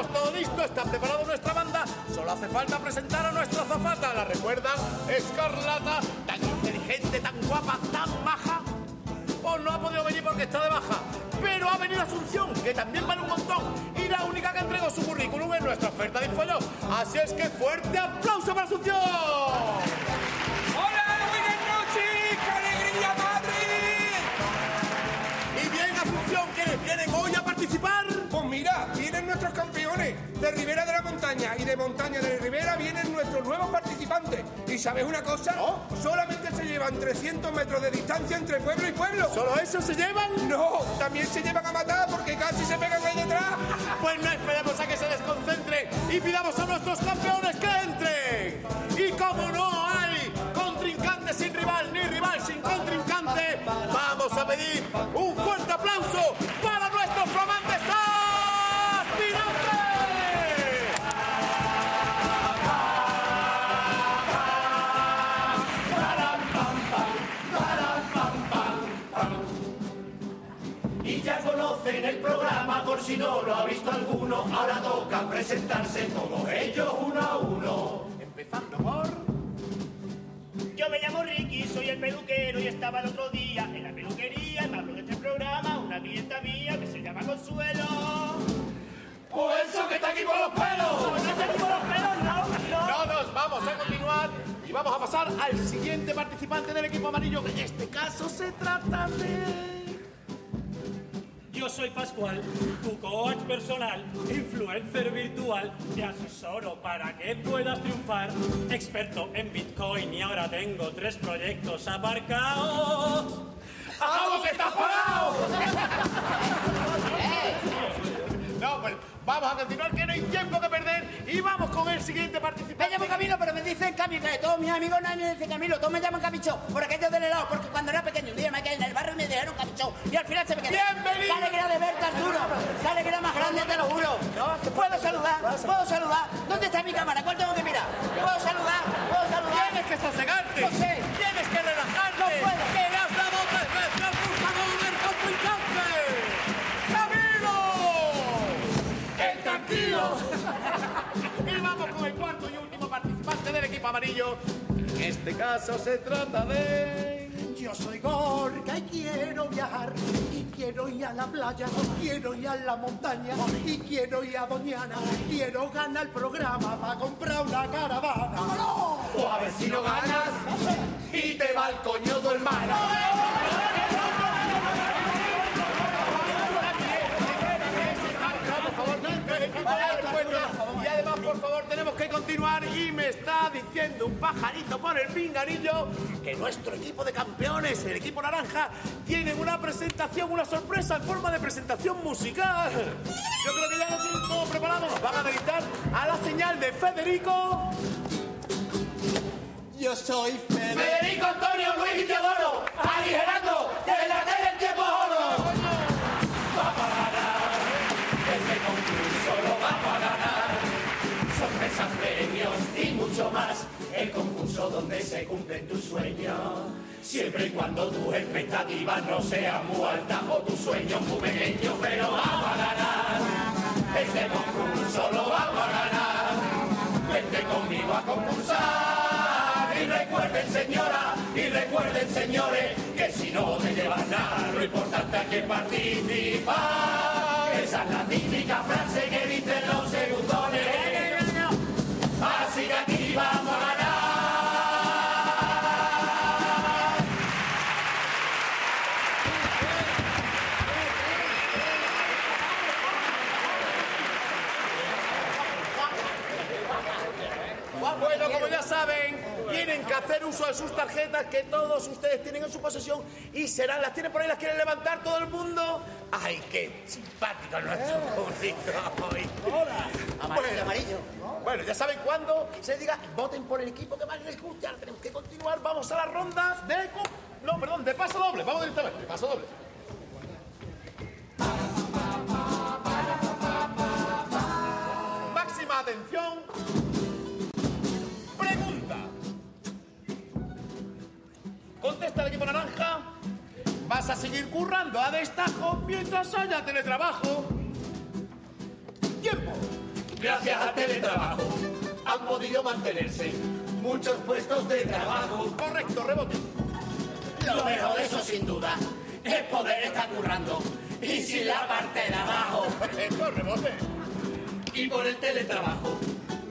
tenemos todo listo, está preparada nuestra banda. Solo hace falta presentar a nuestra zafata. ¿La recuerdan? Escarlata, tan inteligente, tan guapa, tan maja. O no ha podido venir porque está de baja. Pero ha venido Asunción, que también vale un montón. Y la única que entregó su currículum es nuestra oferta de Infolló. Así es que fuerte aplauso para Asunción. ¡Hola, buenas noches! ¡Qué alegría, Madrid! Y bien, Asunción, ¿quiénes vienen hoy a participar? Mira, vienen nuestros campeones de Ribera de la Montaña y de Montaña de Ribera vienen nuestros nuevos participantes. ¿Y sabes una cosa? ¿No? Solamente se llevan 300 metros de distancia entre pueblo y pueblo. ¿Solo eso se llevan? No, también se llevan a matar porque casi se pegan ahí detrás. Pues no esperemos a que se desconcentren y pidamos a nuestros campeones que entren. Y como no hay contrincante sin rival ni rival sin contrincante, vamos a pedir un fuerte aplauso por si no lo ha visto alguno. Ahora toca presentarse todos ellos uno a uno. Empezando por... Yo me llamo Ricky, soy el peluquero y estaba el otro día en la peluquería me habló de este programa una clienta mía que se llama Consuelo. Pues eso que está aquí por los pelos. ¿No te digo los pelos? No, no. No nos vamos a continuar y vamos a pasar al siguiente participante del equipo amarillo, que en este caso se trata de... Yo soy Pascual, tu coach personal, influencer virtual, te asesoro para que puedas triunfar, experto en Bitcoin y ahora tengo tres proyectos aparcados. ¡Vamos, que estás parado! Vamos a continuar, que no hay tiempo que perder. Y vamos con el siguiente Me participante. llamo Camilo, pero me dicen Cami, que todos mis amigos nadie me dicen Camilo, todos me llaman Camicho, por aquello del helado, porque cuando era pequeño un día me caí en el barrio y me dijeron Camicho, y al final se me quedó. ¡Bienvenido! ¡Qué alegría de verte, Arturo! ¡Qué alegría más grande, te lo juro! ¿Puedo saludar? ¿Puedo saludar? ¿Dónde está mi cámara? ¿Cuál tengo que mirar? ¿Puedo saludar? ¿Puedo saludar? Tienes que sosegarte. No sé. Amarillo. En este caso se trata de... Yo soy Gorka y quiero viajar y quiero ir a la playa, quiero ir a la montaña y quiero ir a Doñana, quiero ganar el programa para comprar una caravana. O a ver si no ganas y te va el coño tu hermana. Y además, por favor, tenemos que continuar. Y me está diciendo un pajarito por el pinganillo que nuestro equipo de campeones, el equipo naranja, tienen una presentación, una sorpresa en forma de presentación musical. Yo creo que ya lo tienen todo preparado. Nos van a dedicar a la señal de Federico. Yo soy Fede. Federico Antonio Luis y Teodoro, aligerando que la El concurso donde se cumplen tus sueños. Siempre y cuando tus expectativas no sean muy altas o tus sueños muy pequeños, pero vamos a ganar. Este concurso lo vamos a ganar. Vente conmigo a concursar. Y recuerden, señora, y recuerden, señores, que si no te llevas nada, lo importante es que participar. Esa es la típica frase que dicen los segundones. Hacer uso de sus tarjetas que todos ustedes tienen en su posesión y serán, las tienen por ahí, las quieren levantar todo el mundo. ¡Ay, qué simpático nuestro público hoy! Hola. Amarillo, Bueno. amarillo. Bueno, ya saben cuándo se diga voten por el equipo que más les guste. Ahora tenemos que continuar. Vamos a la ronda de. No, perdón, de paso doble. Vamos directamente, paso doble. Equipo naranja. vas a seguir currando a destajo mientras haya teletrabajo. Tiempo. Gracias al teletrabajo han podido mantenerse muchos puestos de trabajo. Correcto, rebote. Lo mejor de eso, sin duda, es poder estar currando. Y sin la parte de abajo. Correcto, rebote. Y por el teletrabajo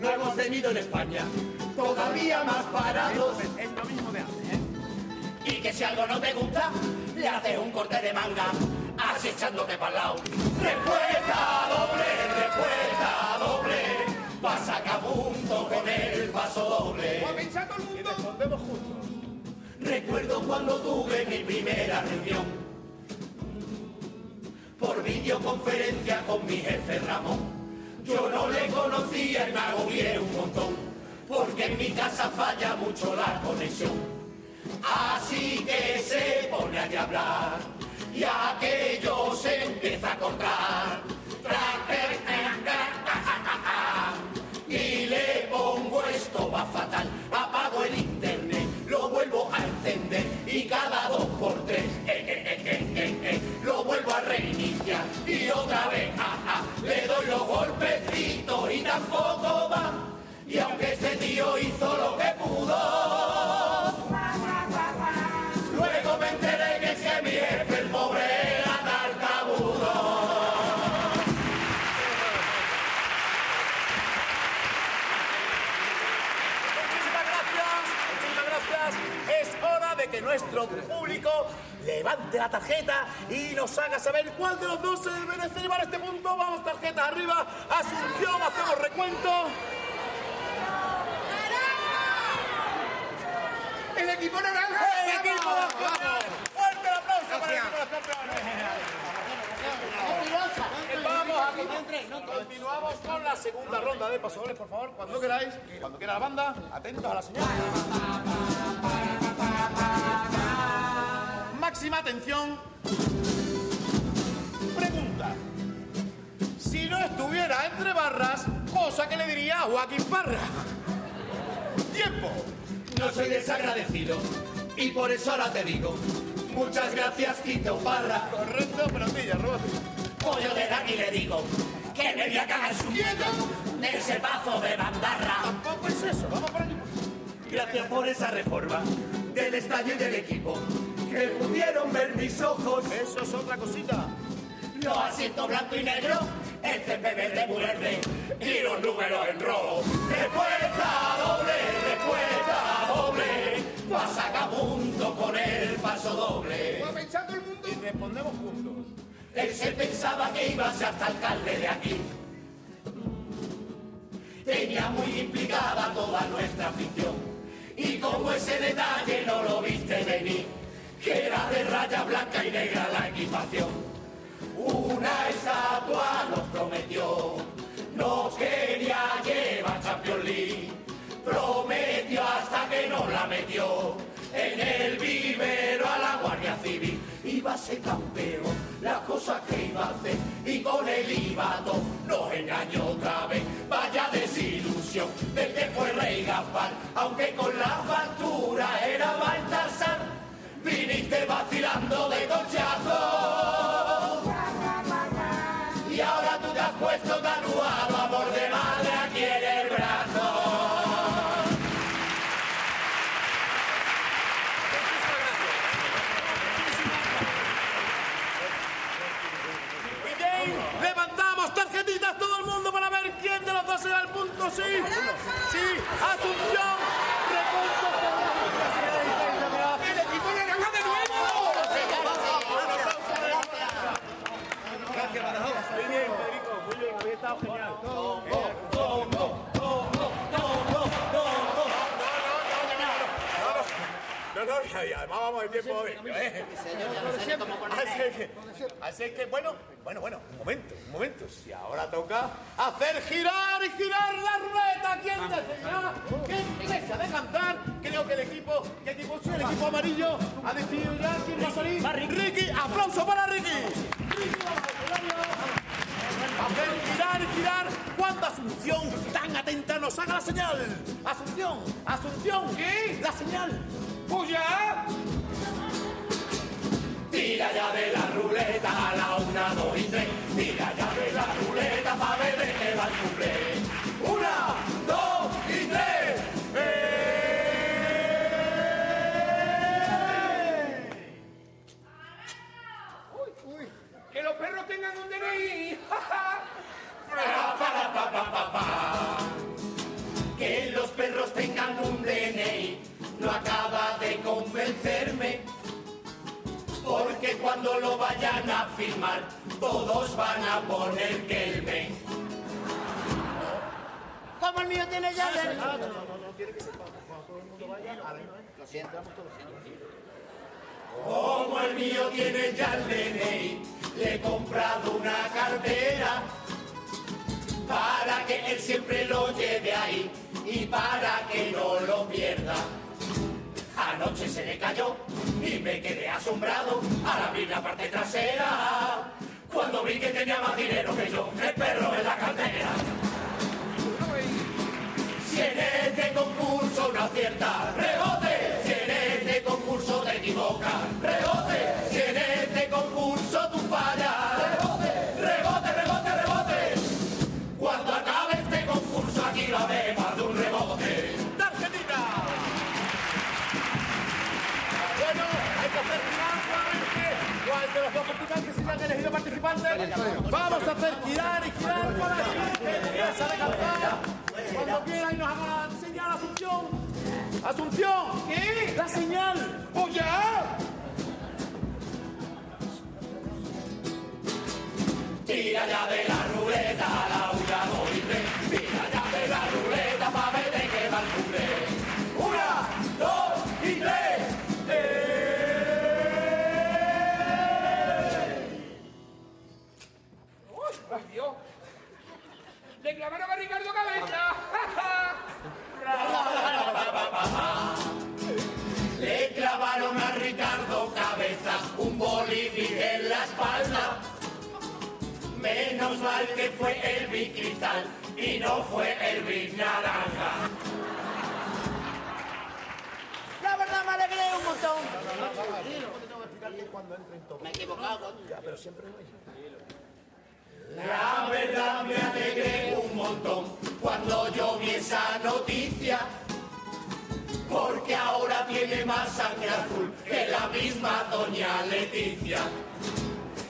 no hemos tenido en España todavía más parados. Que si algo no te gusta, le haces un corte de manga, así echándote para lado. Respuesta doble, respuesta doble. Pasa a punto con el paso doble. Recuerdo cuando tuve mi primera reunión por videoconferencia con mi jefe Ramón. Yo no le conocía y me agobié un montón, porque en mi casa falla mucho la conexión. Así que se pone a hablar y aquello se empieza a cortar. Y le pongo esto va fatal, apago el internet, lo vuelvo a encender y cada dos por tres eh, eh, eh, lo vuelvo a reiniciar y otra vez ah, ah, le doy los golpecitos y tampoco levante la tarjeta y nos haga saber cuál de los dos se merece llevar este punto. Vamos, tarjeta arriba. Asunción, hacemos recuento. El equipo naranja. ¡El equipo de los campeones! ¡Fuerte el aplauso para el equipo de los campeones! Vamos a continuamos con la segunda ronda de pasodobles, por favor, cuando queráis, cuando quiera la banda, atentos a la señal. Máxima atención. Pregunta. Si no estuviera entre barras, cosa que le diría a Joaquín Parra. Tiempo. No soy desagradecido y por eso ahora te digo, muchas gracias Quito Parra. Correcto, pelotilla, róbate. Pollo de aquí le digo que me voy a cagar su miedo de ese pazo de bandarra. Tampoco es eso, vamos por aquí. Gracias por esa reforma del estadio y del equipo, que pudieron ver mis ojos. Eso es otra cosita. Los asientos blanco y negro, el césped verde muy verde y los números en rojo. Respuesta doble, respuesta doble, pasa a punto con el paso doble. ¿Va todo el mundo? Y respondemos juntos. Él se pensaba que iba a ser hasta alcalde de aquí. Tenía muy implicada toda nuestra afición. Y como ese detalle no lo viste venir, que era de raya blanca y negra la equipación. Una estatua nos prometió, nos quería llevar Champions League. Prometió hasta que nos la metió en el vivero a la Guardia Civil. Iba a ser campeón, la cosa que iba a hacer, y con el IVATO nos engañó otra vez. Vaya desilusión del que fue Rey Gaspar, aunque con la factura era Baltasar. Viniste vacilando de cochazo. Y ahora tú te has puesto tatuado amor de madre aquí en el brazo. Y levantamos tarjetitas todo el mundo para ver quién de los dos se da el punto. Sí, sí, repunto. ¡El equipo naranja de nuevo! Gracias, Badajoz. Muy bien, Federico, muy bien, habéis estado genial. No, no, y además vamos el tiempo hoy. ¿eh? Así es que, así es que, bueno, bueno, bueno, un momento, un momento. Si ahora toca hacer girar y girar la ruleta, ¿quién decidirá? ¿Quién deja de cantar? Creo que el equipo, ¿qué equipo sí? El equipo amarillo ha decidido ya quién va a salir. Ricky, aplauso para Ricky. Hacer girar y girar cuando Asunción tan atenta nos haga la señal. Asunción, Asunción, ¿Qué? La señal. ¡Pues ya! Tira ya de la ruleta a la una, dos y tres. Tira ya de la ruleta para ver de qué va el cumple. Una, dos y tres. Que los perros tengan un DNI. Para, pa, pa, pa, pa. Que los perros tengan un DNI no acaba de convencerme. Porque cuando lo vayan a firmar, todos van a poner que el me. Como el mío tiene ya el Lo siento. Como el mío tiene ya el DNI, le he comprado una cartera para que él siempre lo lleve ahí y para que no lo pierda. Anoche se le cayó y me quedé asombrado al abrir la parte trasera. Cuando vi que tenía más dinero que yo, el perro en la cartera. Si en este concurso no acierta, rebote. Hacer girar y girar para que empieza a cantar. Cuando quiera y nos haga señal Asunción. Asunción. ¿Qué? La señal. ¡Pues ya! Tira ya de la ruleta noticia. Porque ahora tiene más sangre azul que la misma doña Leticia.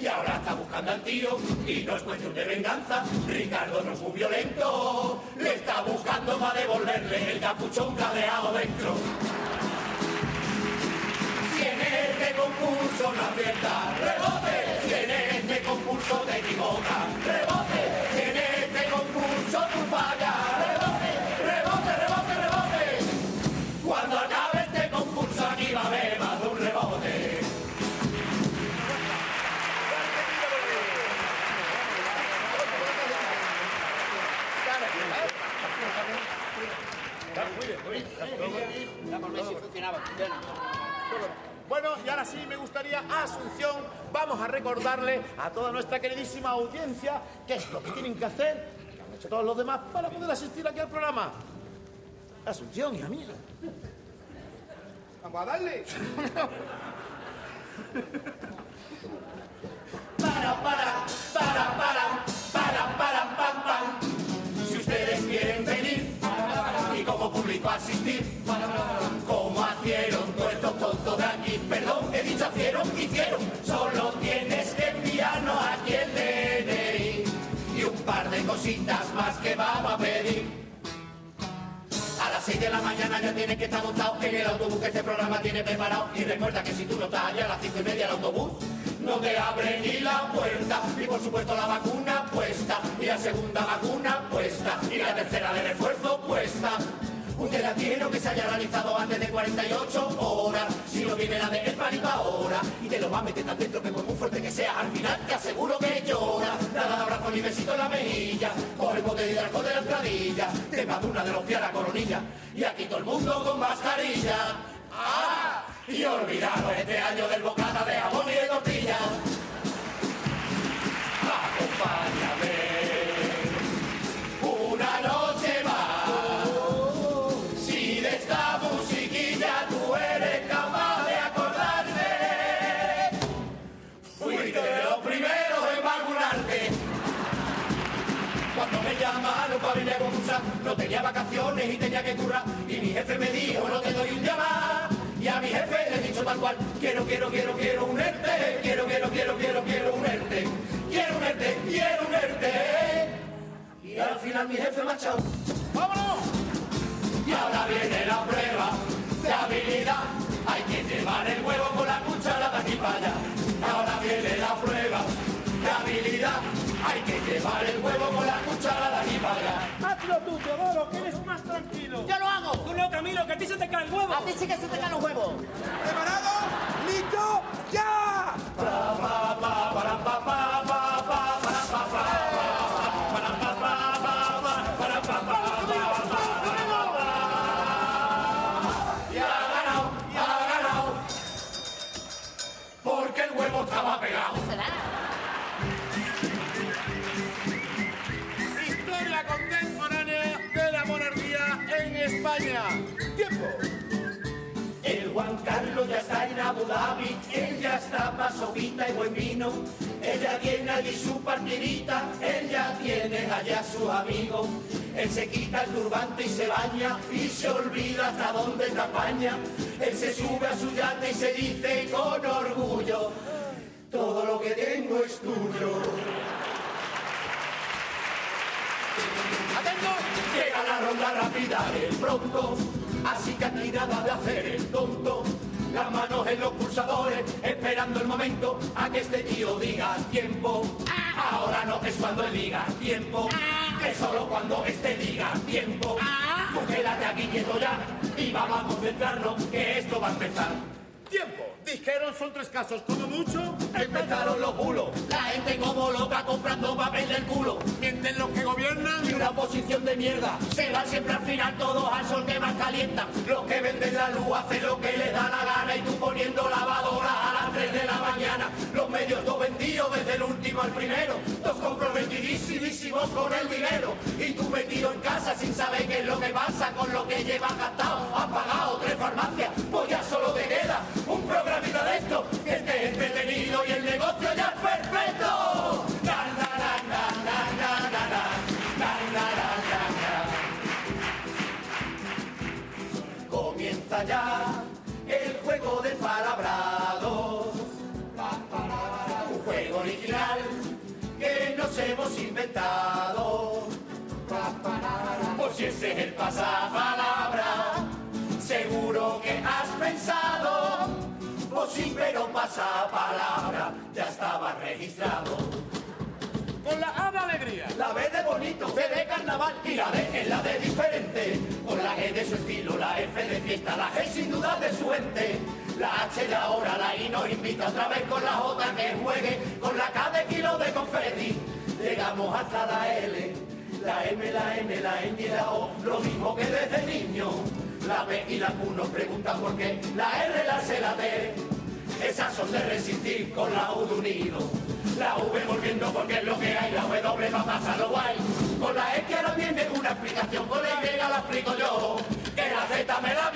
Y ahora está buscando al tío y no es cuestión de venganza. Ricardo no es muy violento, le está buscando para devolverle el capuchón cadeado dentro. Si en este concurso no acierta, rebote. Si en este concurso te equivocas, rebote. Bueno, y ahora sí me gustaría, Asunción, vamos a recordarle a toda nuestra queridísima audiencia qué es lo que tienen que hacer, que han hecho todos los demás, para poder asistir aquí al programa. Asunción, hija mía. Vamos a darle. Para, para, para, para, para, cositas más que vamos a pedir. A las 6 de la mañana ya tienes que estar montado en el autobús que este programa tiene preparado. Y recuerda que si tú no estás allá a las 5 y media el autobús, no te abre ni la puerta. Y por supuesto la vacuna puesta, y la segunda vacuna puesta, y la tercera de refuerzo puesta. Un gelatino que se haya realizado antes de 48 horas. Si no viene la de el pánico ahora. Y te lo va a meter tan dentro que por muy fuerte que sea, al final te aseguro que llora. Nada de abrazo ni besito en la mejilla. Coge el bote de alcohol de la entradilla. Te mando una de los pies a la coronilla. Y aquí todo el mundo con mascarilla. ¡Ah! Y olvidaros este año del y tenía que currar. Y mi jefe me dijo, no te doy un día más. Y a mi jefe le he dicho tal cual, quiero, quiero, quiero, quiero un ERTE, quiero, quiero, quiero, quiero, quiero un ERTE, quiero un ERTE, quiero un ERTE. Y al final mi jefe me ha echado. ¡Vámonos! Y ahora viene la prueba de habilidad. Hay que llevar el huevo con la cuchara de aquí para allá. Ahora viene la prueba de habilidad. Hay que llevar el huevo con la cuchara de aquí para allá. Hazlo tú, Teodoro, que tranquilo. ¡Yo lo hago! Tú no, Camilo, que a ti se te cae el huevo. A ti sí que se te caen los huevos. ¿Preparado? ¡Listo! ¡Ya! El Juan Carlos ya está en Abu Dhabi, él ya está pa' sopita y buen vino. Ella tiene allí su partidita, él ya tiene allá sus amigos. Él se quita el turbante y se baña y se olvida hasta dónde está España. Él se sube a su yate y se dice con orgullo, todo lo que tengo es tuyo. Atento. Llega la ronda rápida el pronto, así que aquí nada de hacer el tonto. Las manos en los pulsadores, esperando el momento a que este tío diga tiempo. Ahora no es cuando él diga tiempo, es solo cuando este diga tiempo. Tú quédate aquí quieto ya y vamos a concentrarnos que esto va a empezar. Tiempo. Dijeron son tres casos, como mucho. Empezaron los bulos, la gente como loca comprando papel del culo. Mienten los que gobiernan. y una oposición de mierda. Se van siempre al final todos al sol que más calienta. Los que venden la luz hacen lo que les da la gana y tú poniendo lavadora a las 3 de la mañana. Los medios dos vendidos desde el último al primero. Dos comprometidísimos con el dinero. Y tú metido en casa sin saber qué es lo que pasa con lo que llevas gastado. Has pagado tres farmacias, pues ya solo te negocio ya es perfecto. Na, na, na. Comienza ya el juego del palabrado. Un juego original que nos hemos inventado. Por si ese es el pasapalabra, seguro que has pensado. Sí, pero pasapalabra ya estaba registrado. Con la A de alegría. La B de bonito, C de carnaval y la D es la de diferente. Con la E de su estilo, la F de fiesta, la G sin duda de su ente. La H de ahora, la I nos invita otra vez con la J que juegue, con la K de kilo de confeti. Llegamos hasta la L, la M, la N, la N y la O, lo mismo que desde niño. La B y la Q nos preguntan por qué, la R, la C, la D. Esas son de resistir con la U de unido. La V volviendo porque es lo que hay, la W va a pasar lo guay. Con la X ahora viene una explicación, con la Y la explico yo. Que la Z me la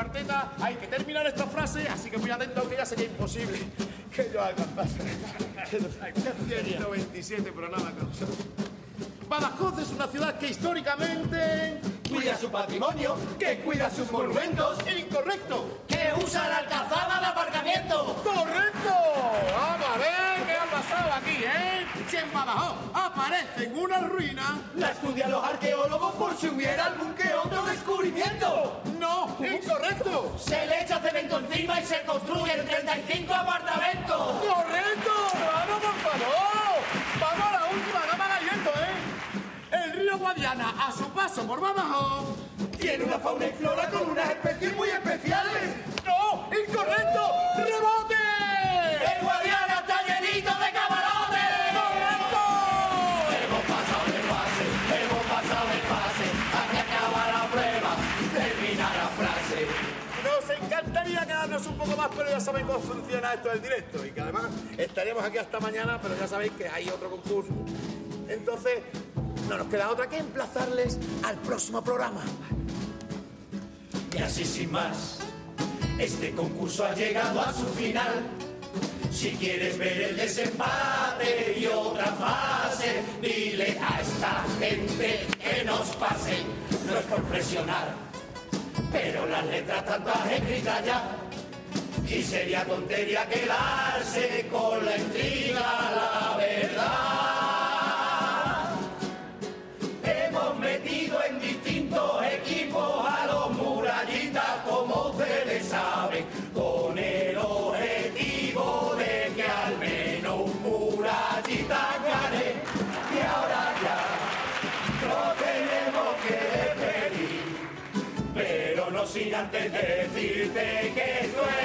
cuarteta, hay que terminar esta frase, así que muy atento que ya sería imposible que yo alcanzase. 127, pero nada, causa. Badajoz es una ciudad que históricamente... Cuida su patrimonio, que cuida sus monumentos, ¡Incorrecto! que usa la alcazaba de aparcamiento. ¡Correcto! Vamos a ver qué ha pasado aquí, ¿eh? Si en Badajoz aparecen unas ruinas... La estudian los arqueólogos por si hubiera algún que otro descubrimiento. ¡No! ¡Incorrecto! Se le echa cemento encima y se construyen 35 apartamentos. ¡Correcto! ¡Vamos, por favor! ¡Vamos a la última! ¡No me esto, eh! El río Guadiana, a su paso por Badajoz... Tiene una fauna y flora con unas especies muy especiales. ¡No! ¡Incorrecto! ¡Rebote! Pero ya sabéis cómo funciona esto del directo y que además estaríamos aquí hasta mañana, pero ya sabéis que hay otro concurso. Entonces, no nos queda otra que emplazarles al próximo programa. Y así sin más, este concurso ha llegado a su final. Si quieres ver el desempate y otra fase, dile a esta gente que nos pase. No es por presionar, pero las letras tantas escritas ya. Y sería tontería quedarse con la intriga, la verdad. Hemos metido en distintos equipos a los murallitas, como ustedes saben, con el objetivo de que al menos un murallita gane. Y ahora ya no tenemos que despedir, pero no sin antes decirte que esto es